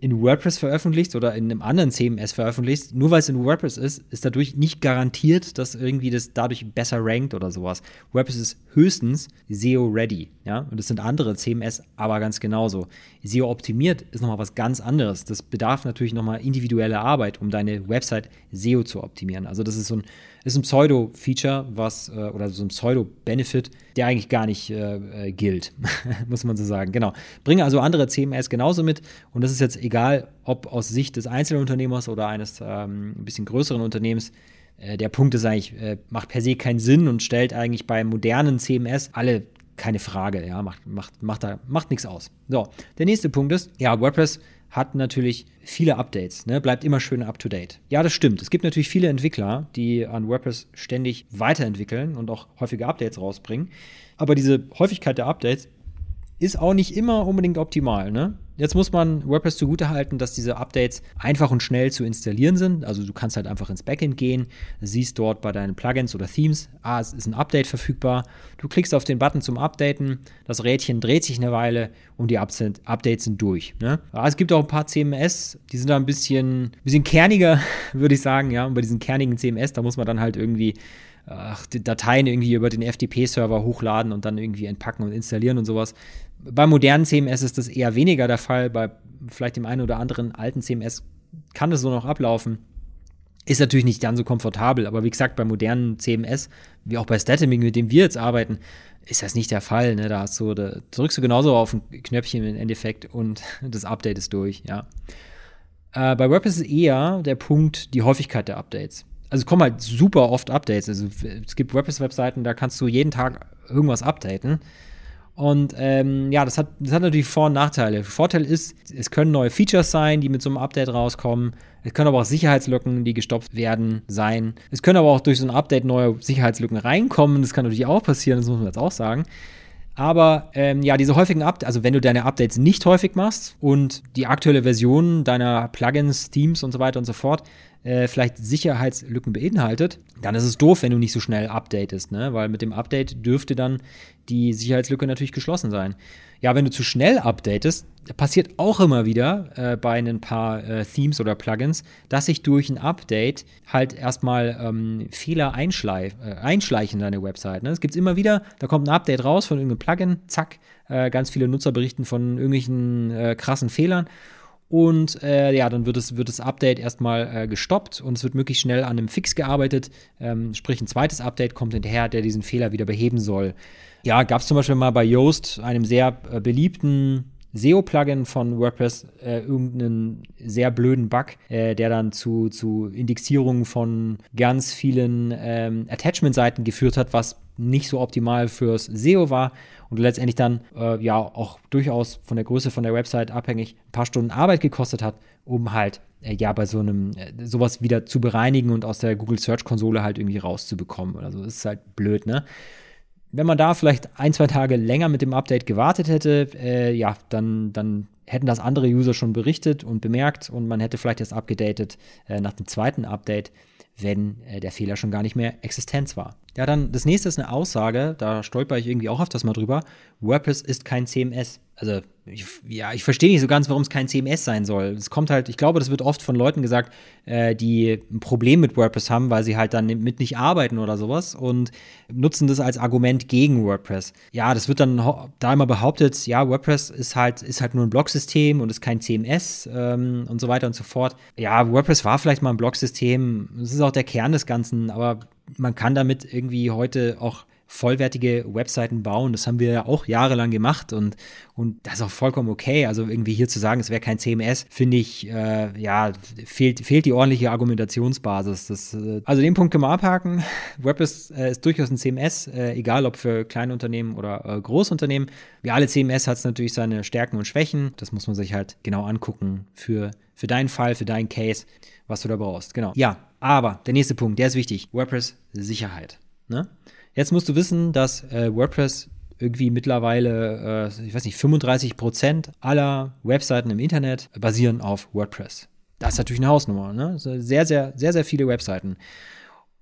in WordPress veröffentlichst oder in einem anderen CMS veröffentlichst, nur weil es in WordPress ist, ist dadurch nicht garantiert, dass irgendwie das dadurch besser rankt oder sowas. WordPress ist höchstens SEO-ready, ja, und das sind andere CMS aber ganz genauso. SEO-optimiert ist nochmal was ganz anderes. Das bedarf natürlich nochmal individuelle Arbeit, um deine Website SEO zu optimieren. Also das ist so ein ist ein Pseudo-Feature, was, äh, oder so ein Pseudo-Benefit, der eigentlich gar nicht äh, äh gilt, *laughs* muss man so sagen. Genau. Bringe also andere CMS genauso mit und das ist jetzt egal, ob aus Sicht des Einzelunternehmers oder eines ähm, ein bisschen größeren Unternehmens. Äh, der Punkt ist eigentlich, macht per se keinen Sinn und stellt eigentlich bei modernen CMS alle keine Frage, ja, macht, macht, macht, da, macht nichts aus. So, der nächste Punkt ist, ja, WordPress hat natürlich viele Updates, ne? bleibt immer schön up to date. Ja, das stimmt. Es gibt natürlich viele Entwickler, die an WordPress ständig weiterentwickeln und auch häufige Updates rausbringen. Aber diese Häufigkeit der Updates ist auch nicht immer unbedingt optimal. Ne? Jetzt muss man WordPress zugutehalten, dass diese Updates einfach und schnell zu installieren sind. Also du kannst halt einfach ins Backend gehen, siehst dort bei deinen Plugins oder Themes, ah, es ist ein Update verfügbar. Du klickst auf den Button zum Updaten, das Rädchen dreht sich eine Weile und die Updates sind durch. Ne? es gibt auch ein paar CMS, die sind da ein bisschen, bisschen kerniger, *laughs* würde ich sagen. Ja, und bei diesen kernigen CMS, da muss man dann halt irgendwie ach, die Dateien irgendwie über den FTP-Server hochladen und dann irgendwie entpacken und installieren und sowas. Bei modernen CMS ist das eher weniger der Fall. Bei vielleicht dem einen oder anderen alten CMS kann das so noch ablaufen. Ist natürlich nicht ganz so komfortabel, aber wie gesagt, bei modernen CMS, wie auch bei Statiming, mit dem wir jetzt arbeiten, ist das nicht der Fall. Ne? Da, hast du, da drückst du genauso auf ein Knöpfchen im Endeffekt und *laughs* das Update ist durch, ja. Äh, bei WordPress ist eher der Punkt die Häufigkeit der Updates also kommen halt super oft Updates. Also es gibt WordPress-Webseiten, da kannst du jeden Tag irgendwas updaten. Und ähm, ja, das hat, das hat natürlich Vor- und Nachteile. Vorteil ist, es können neue Features sein, die mit so einem Update rauskommen. Es können aber auch Sicherheitslücken, die gestopft werden, sein. Es können aber auch durch so ein Update neue Sicherheitslücken reinkommen. Das kann natürlich auch passieren, das muss man jetzt auch sagen. Aber ähm, ja, diese häufigen Updates, also wenn du deine Updates nicht häufig machst und die aktuelle Version deiner Plugins, Themes und so weiter und so fort äh, vielleicht Sicherheitslücken beinhaltet, dann ist es doof, wenn du nicht so schnell updatest, ne? weil mit dem Update dürfte dann die Sicherheitslücke natürlich geschlossen sein. Ja, wenn du zu schnell updatest, passiert auch immer wieder äh, bei ein paar äh, Themes oder Plugins, dass sich durch ein Update halt erstmal ähm, Fehler einschleich, äh, einschleichen in deine Website. Ne? Das gibt es immer wieder, da kommt ein Update raus von irgendeinem Plugin, zack, äh, ganz viele Nutzer berichten von irgendwelchen äh, krassen Fehlern und äh, ja, dann wird, es, wird das Update erstmal äh, gestoppt und es wird möglichst schnell an einem Fix gearbeitet. Ähm, sprich, ein zweites Update kommt hinterher, der diesen Fehler wieder beheben soll. Ja, gab es zum Beispiel mal bei Yoast, einem sehr äh, beliebten SEO-Plugin von WordPress, äh, irgendeinen sehr blöden Bug, äh, der dann zu, zu Indexierungen von ganz vielen ähm, Attachment-Seiten geführt hat, was nicht so optimal fürs SEO war und letztendlich dann äh, ja auch durchaus von der Größe von der Website abhängig ein paar Stunden Arbeit gekostet hat, um halt äh, ja bei so einem äh, sowas wieder zu bereinigen und aus der Google Search Konsole halt irgendwie rauszubekommen oder so. Das ist halt blöd, ne? Wenn man da vielleicht ein, zwei Tage länger mit dem Update gewartet hätte, äh, ja, dann, dann hätten das andere User schon berichtet und bemerkt und man hätte vielleicht erst abgedatet äh, nach dem zweiten Update, wenn äh, der Fehler schon gar nicht mehr existent war. Ja, dann das nächste ist eine Aussage, da stolper ich irgendwie auch öfters mal drüber. WordPress ist kein CMS. Also, ich, ja, ich verstehe nicht so ganz, warum es kein CMS sein soll. Es kommt halt, ich glaube, das wird oft von Leuten gesagt, äh, die ein Problem mit WordPress haben, weil sie halt dann mit nicht arbeiten oder sowas und nutzen das als Argument gegen WordPress. Ja, das wird dann da immer behauptet, ja, WordPress ist halt, ist halt nur ein Blogsystem und ist kein CMS ähm, und so weiter und so fort. Ja, WordPress war vielleicht mal ein Blogsystem. Das ist auch der Kern des Ganzen, aber man kann damit irgendwie heute auch vollwertige Webseiten bauen. Das haben wir ja auch jahrelang gemacht und, und das ist auch vollkommen okay. Also irgendwie hier zu sagen, es wäre kein CMS, finde ich, äh, ja, fehlt, fehlt die ordentliche Argumentationsbasis. Das, äh, also den Punkt können wir abhaken. WordPress äh, ist durchaus ein CMS, äh, egal ob für Kleinunternehmen oder äh, Großunternehmen. Wie alle CMS hat es natürlich seine Stärken und Schwächen. Das muss man sich halt genau angucken für, für deinen Fall, für deinen Case, was du da brauchst. Genau. Ja, aber der nächste Punkt, der ist wichtig. WordPress Sicherheit. Ne? Jetzt musst du wissen, dass äh, WordPress irgendwie mittlerweile, äh, ich weiß nicht, 35 Prozent aller Webseiten im Internet basieren auf WordPress. Das ist natürlich eine Hausnummer. Ne? Sehr, sehr, sehr, sehr viele Webseiten.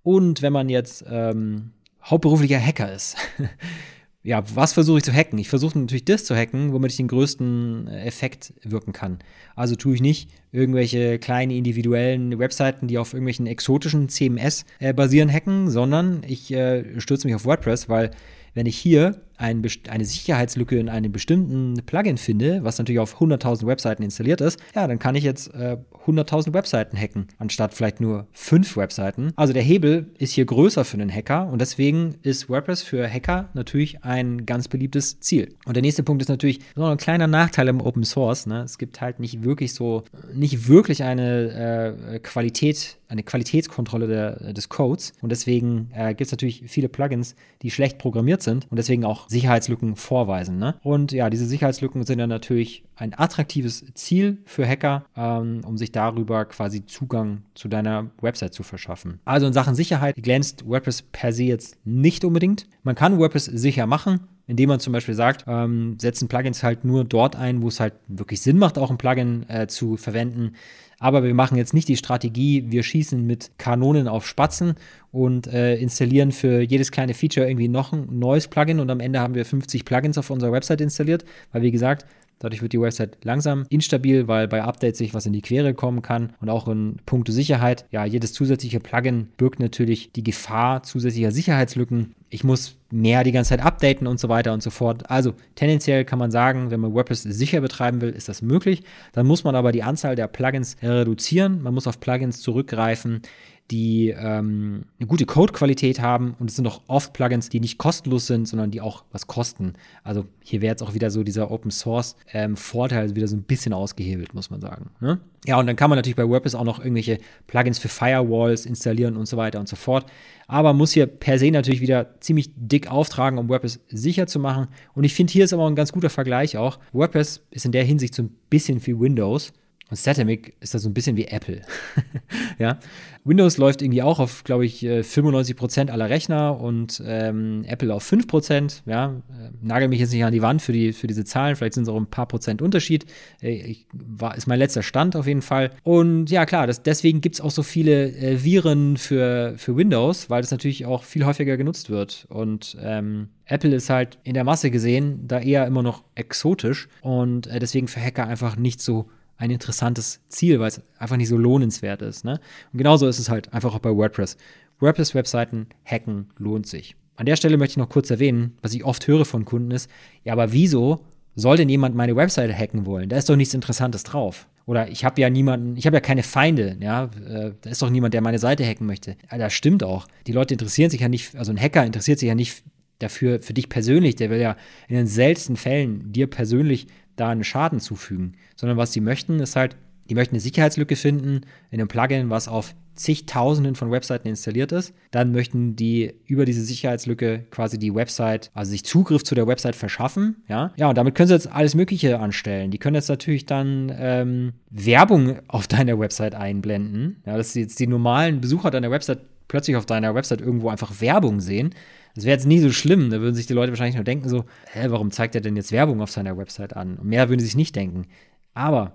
Und wenn man jetzt ähm, hauptberuflicher Hacker ist. *laughs* ja, was versuche ich zu hacken? Ich versuche natürlich das zu hacken, womit ich den größten äh, Effekt wirken kann. Also tue ich nicht irgendwelche kleinen individuellen Webseiten, die auf irgendwelchen exotischen CMS äh, basieren, hacken, sondern ich äh, stürze mich auf WordPress, weil wenn ich hier ein, eine Sicherheitslücke in einem bestimmten Plugin finde, was natürlich auf 100.000 Webseiten installiert ist, ja, dann kann ich jetzt äh, 100.000 Webseiten hacken, anstatt vielleicht nur fünf Webseiten. Also der Hebel ist hier größer für einen Hacker und deswegen ist WordPress für Hacker natürlich ein ganz beliebtes Ziel. Und der nächste Punkt ist natürlich so ein kleiner Nachteil im Open Source. Ne? Es gibt halt nicht wirklich so, nicht wirklich eine äh, Qualität, eine Qualitätskontrolle der, des Codes und deswegen äh, gibt es natürlich viele Plugins, die schlecht programmiert sind und deswegen auch Sicherheitslücken vorweisen. Ne? Und ja, diese Sicherheitslücken sind dann natürlich ein attraktives Ziel für Hacker, ähm, um sich darüber quasi Zugang zu deiner Website zu verschaffen. Also in Sachen Sicherheit glänzt WordPress per se jetzt nicht unbedingt. Man kann WordPress sicher machen, indem man zum Beispiel sagt, ähm, setzen Plugins halt nur dort ein, wo es halt wirklich Sinn macht, auch ein Plugin äh, zu verwenden. Aber wir machen jetzt nicht die Strategie, wir schießen mit Kanonen auf Spatzen und äh, installieren für jedes kleine Feature irgendwie noch ein neues Plugin und am Ende haben wir 50 Plugins auf unserer Website installiert, weil wie gesagt, Dadurch wird die Website langsam instabil, weil bei Updates sich was in die Quere kommen kann und auch in puncto Sicherheit. Ja, jedes zusätzliche Plugin birgt natürlich die Gefahr zusätzlicher Sicherheitslücken. Ich muss mehr die ganze Zeit updaten und so weiter und so fort. Also tendenziell kann man sagen, wenn man WordPress sicher betreiben will, ist das möglich. Dann muss man aber die Anzahl der Plugins reduzieren. Man muss auf Plugins zurückgreifen, die ähm, eine gute Codequalität haben und es sind auch oft Plugins, die nicht kostenlos sind, sondern die auch was kosten. Also hier wäre jetzt auch wieder so dieser Open Source ähm, Vorteil wieder so ein bisschen ausgehebelt, muss man sagen. Ne? Ja, und dann kann man natürlich bei WordPress auch noch irgendwelche Plugins für Firewalls installieren und so weiter und so fort. Aber muss hier per se natürlich wieder ziemlich dick auftragen, um WordPress sicher zu machen. Und ich finde, hier ist aber ein ganz guter Vergleich auch. WordPress ist in der Hinsicht so ein bisschen wie Windows. Und Satamic ist da so ein bisschen wie Apple. *laughs* ja. Windows läuft irgendwie auch auf, glaube ich, 95% äh, aller Rechner und ähm, Apple auf 5%. Ja. Äh, nagel mich jetzt nicht an die Wand für, die, für diese Zahlen, vielleicht sind es auch ein paar Prozent Unterschied. Äh, ich, war, ist mein letzter Stand auf jeden Fall. Und ja, klar, das, deswegen gibt es auch so viele äh, Viren für, für Windows, weil das natürlich auch viel häufiger genutzt wird. Und ähm, Apple ist halt in der Masse gesehen da eher immer noch exotisch und äh, deswegen für Hacker einfach nicht so ein interessantes Ziel, weil es einfach nicht so lohnenswert ist. Ne? Und genauso ist es halt einfach auch bei WordPress. WordPress-Webseiten hacken lohnt sich. An der Stelle möchte ich noch kurz erwähnen, was ich oft höre von Kunden ist, ja, aber wieso soll denn jemand meine Webseite hacken wollen? Da ist doch nichts Interessantes drauf. Oder ich habe ja niemanden, ich habe ja keine Feinde, ja, äh, da ist doch niemand, der meine Seite hacken möchte. Ja, das stimmt auch. Die Leute interessieren sich ja nicht, also ein Hacker interessiert sich ja nicht dafür, für dich persönlich, der will ja in den seltensten Fällen dir persönlich da einen Schaden zufügen, sondern was sie möchten, ist halt, die möchten eine Sicherheitslücke finden in einem Plugin, was auf zigtausenden von Webseiten installiert ist. Dann möchten die über diese Sicherheitslücke quasi die Website, also sich Zugriff zu der Website verschaffen. Ja, ja und damit können sie jetzt alles Mögliche anstellen. Die können jetzt natürlich dann ähm, Werbung auf deiner Website einblenden. Ja, dass jetzt die normalen Besucher deiner Website plötzlich auf deiner Website irgendwo einfach Werbung sehen. Das wäre jetzt nie so schlimm. Da würden sich die Leute wahrscheinlich nur denken so, hä, warum zeigt er denn jetzt Werbung auf seiner Website an? Und mehr würden sie sich nicht denken. Aber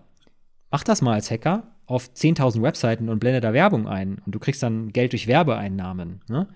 mach das mal als Hacker auf 10.000 Webseiten und blende da Werbung ein und du kriegst dann Geld durch Werbeeinnahmen. Ne?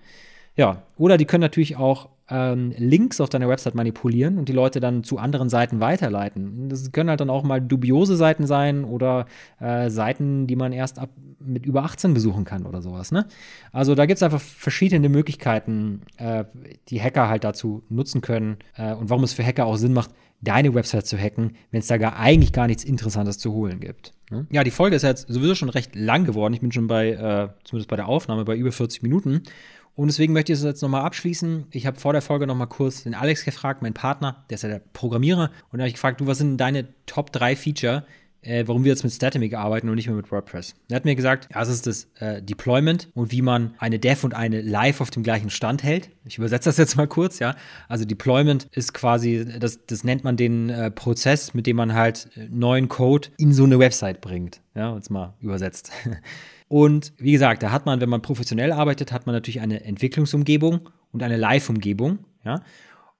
Ja, oder die können natürlich auch ähm, Links auf deiner Website manipulieren und die Leute dann zu anderen Seiten weiterleiten. Das können halt dann auch mal dubiose Seiten sein oder äh, Seiten, die man erst ab mit über 18 besuchen kann oder sowas. Ne? Also da gibt es einfach verschiedene Möglichkeiten, äh, die Hacker halt dazu nutzen können äh, und warum es für Hacker auch Sinn macht, deine Website zu hacken, wenn es da gar eigentlich gar nichts Interessantes zu holen gibt. Ne? Ja, die Folge ist jetzt sowieso schon recht lang geworden. Ich bin schon bei, äh, zumindest bei der Aufnahme, bei über 40 Minuten. Und deswegen möchte ich es jetzt nochmal abschließen. Ich habe vor der Folge nochmal kurz den Alex gefragt, mein Partner, der ist ja der Programmierer, und da habe ich gefragt, du, was sind deine Top 3 Feature, äh, warum wir jetzt mit Statamic arbeiten und nicht mehr mit WordPress? Er hat mir gesagt, ja, es ist das äh, Deployment und wie man eine Dev und eine Live auf dem gleichen Stand hält. Ich übersetze das jetzt mal kurz, ja. Also Deployment ist quasi, das, das nennt man den äh, Prozess, mit dem man halt äh, neuen Code in so eine Website bringt. Ja, uns mal übersetzt. *laughs* Und wie gesagt, da hat man, wenn man professionell arbeitet, hat man natürlich eine Entwicklungsumgebung und eine Live-Umgebung. Ja?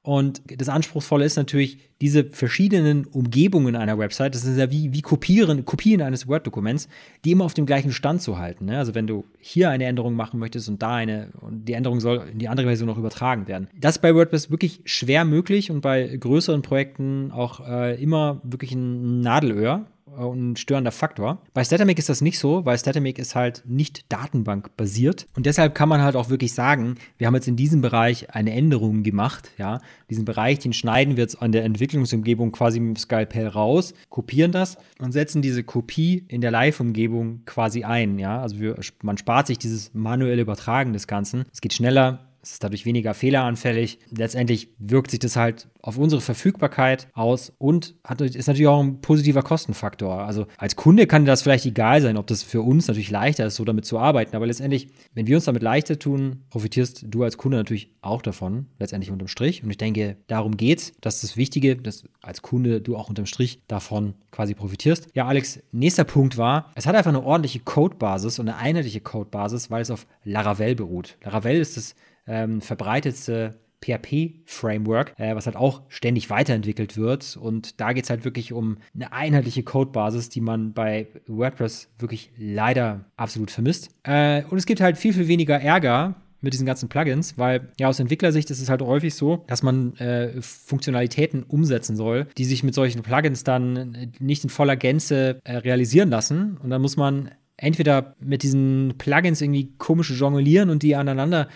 Und das Anspruchsvolle ist natürlich, diese verschiedenen Umgebungen einer Website, das ist ja wie, wie Kopieren, Kopien eines Word-Dokuments, die immer auf dem gleichen Stand zu halten. Ne? Also wenn du hier eine Änderung machen möchtest und da eine, und die Änderung soll in die andere Version noch übertragen werden. Das ist bei WordPress wirklich schwer möglich und bei größeren Projekten auch äh, immer wirklich ein Nadelöhr und ein störender Faktor. Bei Statamic ist das nicht so, weil Statamic ist halt nicht datenbankbasiert und deshalb kann man halt auch wirklich sagen, wir haben jetzt in diesem Bereich eine Änderung gemacht, ja, diesen Bereich, den schneiden wir jetzt an der Entwicklungsumgebung quasi mit dem Skalpell raus, kopieren das und setzen diese Kopie in der Live-Umgebung quasi ein, ja, also wir, man spart sich dieses manuelle Übertragen des Ganzen. Es geht schneller, es ist dadurch weniger fehleranfällig. Letztendlich wirkt sich das halt auf unsere Verfügbarkeit aus und hat, ist natürlich auch ein positiver Kostenfaktor. Also als Kunde kann das vielleicht egal sein, ob das für uns natürlich leichter ist, so damit zu arbeiten. Aber letztendlich, wenn wir uns damit leichter tun, profitierst du als Kunde natürlich auch davon, letztendlich unterm Strich. Und ich denke, darum geht's. Das ist das Wichtige, dass als Kunde du auch unterm Strich davon quasi profitierst. Ja, Alex, nächster Punkt war, es hat einfach eine ordentliche Codebasis und eine einheitliche Codebasis, weil es auf Laravel beruht. Laravel ist das ähm, verbreitetste PHP-Framework, äh, was halt auch ständig weiterentwickelt wird. Und da geht es halt wirklich um eine einheitliche Codebasis, die man bei WordPress wirklich leider absolut vermisst. Äh, und es gibt halt viel, viel weniger Ärger mit diesen ganzen Plugins, weil ja aus Entwicklersicht ist es halt häufig so, dass man äh, Funktionalitäten umsetzen soll, die sich mit solchen Plugins dann nicht in voller Gänze äh, realisieren lassen. Und dann muss man entweder mit diesen Plugins irgendwie komisch jonglieren und die aneinander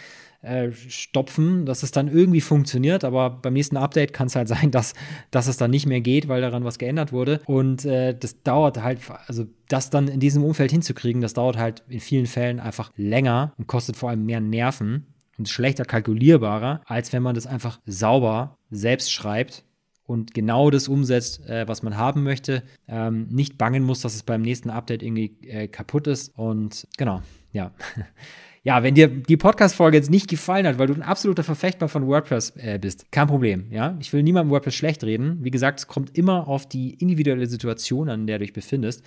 äh, stopfen, dass es dann irgendwie funktioniert, aber beim nächsten Update kann es halt *laughs* sein, dass, dass es dann nicht mehr geht, weil daran was geändert wurde. Und äh, das dauert halt, also das dann in diesem Umfeld hinzukriegen, das dauert halt in vielen Fällen einfach länger und kostet vor allem mehr Nerven und schlechter kalkulierbarer, als wenn man das einfach sauber selbst schreibt und genau das umsetzt, äh, was man haben möchte. Ähm, nicht bangen muss, dass es beim nächsten Update irgendwie äh, kaputt ist. Und genau, ja. *laughs* Ja, wenn dir die Podcast-Folge jetzt nicht gefallen hat, weil du ein absoluter Verfechter von WordPress äh, bist, kein Problem. Ja, ich will niemandem WordPress schlecht reden. Wie gesagt, es kommt immer auf die individuelle Situation an, der du dich befindest.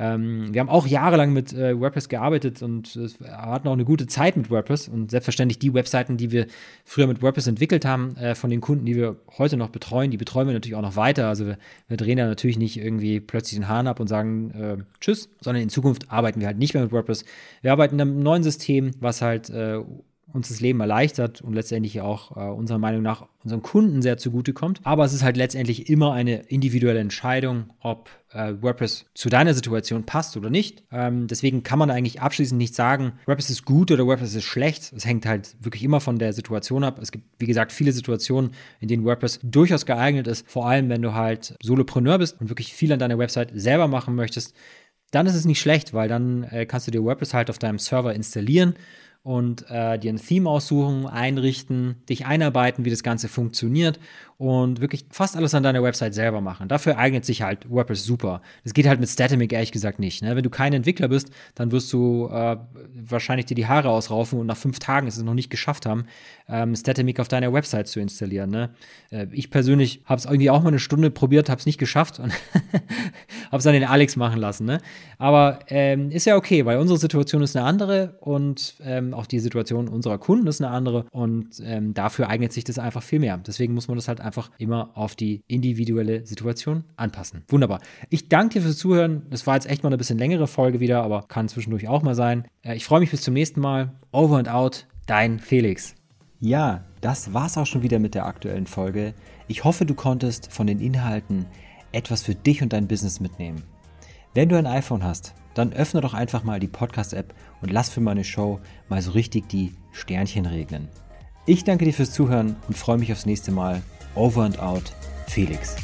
Ähm, wir haben auch jahrelang mit äh, WordPress gearbeitet und äh, hatten auch eine gute Zeit mit WordPress und selbstverständlich die Webseiten, die wir früher mit WordPress entwickelt haben, äh, von den Kunden, die wir heute noch betreuen, die betreuen wir natürlich auch noch weiter. Also wir, wir drehen da natürlich nicht irgendwie plötzlich den Hahn ab und sagen äh, Tschüss, sondern in Zukunft arbeiten wir halt nicht mehr mit WordPress. Wir arbeiten in einem neuen System, was halt äh, uns das Leben erleichtert und letztendlich auch äh, unserer Meinung nach unseren Kunden sehr zugutekommt. Aber es ist halt letztendlich immer eine individuelle Entscheidung, ob äh, WordPress zu deiner Situation passt oder nicht. Ähm, deswegen kann man eigentlich abschließend nicht sagen, WordPress ist gut oder WordPress ist schlecht. Es hängt halt wirklich immer von der Situation ab. Es gibt, wie gesagt, viele Situationen, in denen WordPress durchaus geeignet ist, vor allem wenn du halt Solopreneur bist und wirklich viel an deiner Website selber machen möchtest. Dann ist es nicht schlecht, weil dann äh, kannst du dir WordPress halt auf deinem Server installieren und äh, dir ein Theme aussuchen, einrichten, dich einarbeiten, wie das Ganze funktioniert und wirklich fast alles an deiner Website selber machen. Dafür eignet sich halt WordPress super. Das geht halt mit Statamic ehrlich gesagt nicht. Ne? Wenn du kein Entwickler bist, dann wirst du äh, wahrscheinlich dir die Haare ausraufen und nach fünf Tagen es noch nicht geschafft haben, ähm, Statamic auf deiner Website zu installieren. Ne? Äh, ich persönlich habe es irgendwie auch mal eine Stunde probiert, habe es nicht geschafft und *laughs* habe es dann den Alex machen lassen. Ne? Aber ähm, ist ja okay, weil unsere Situation ist eine andere und ähm, auch die Situation unserer Kunden ist eine andere und ähm, dafür eignet sich das einfach viel mehr. Deswegen muss man das halt einfach einfach immer auf die individuelle Situation anpassen. Wunderbar. Ich danke dir fürs Zuhören. Das war jetzt echt mal eine bisschen längere Folge wieder, aber kann zwischendurch auch mal sein. Äh, ich freue mich bis zum nächsten Mal. Over and out, dein Felix. Ja, das war's auch schon wieder mit der aktuellen Folge. Ich hoffe, du konntest von den Inhalten etwas für dich und dein Business mitnehmen. Wenn du ein iPhone hast, dann öffne doch einfach mal die Podcast-App und lass für meine Show mal so richtig die Sternchen regnen. Ich danke dir fürs Zuhören und freue mich aufs nächste Mal. Over and out, Felix.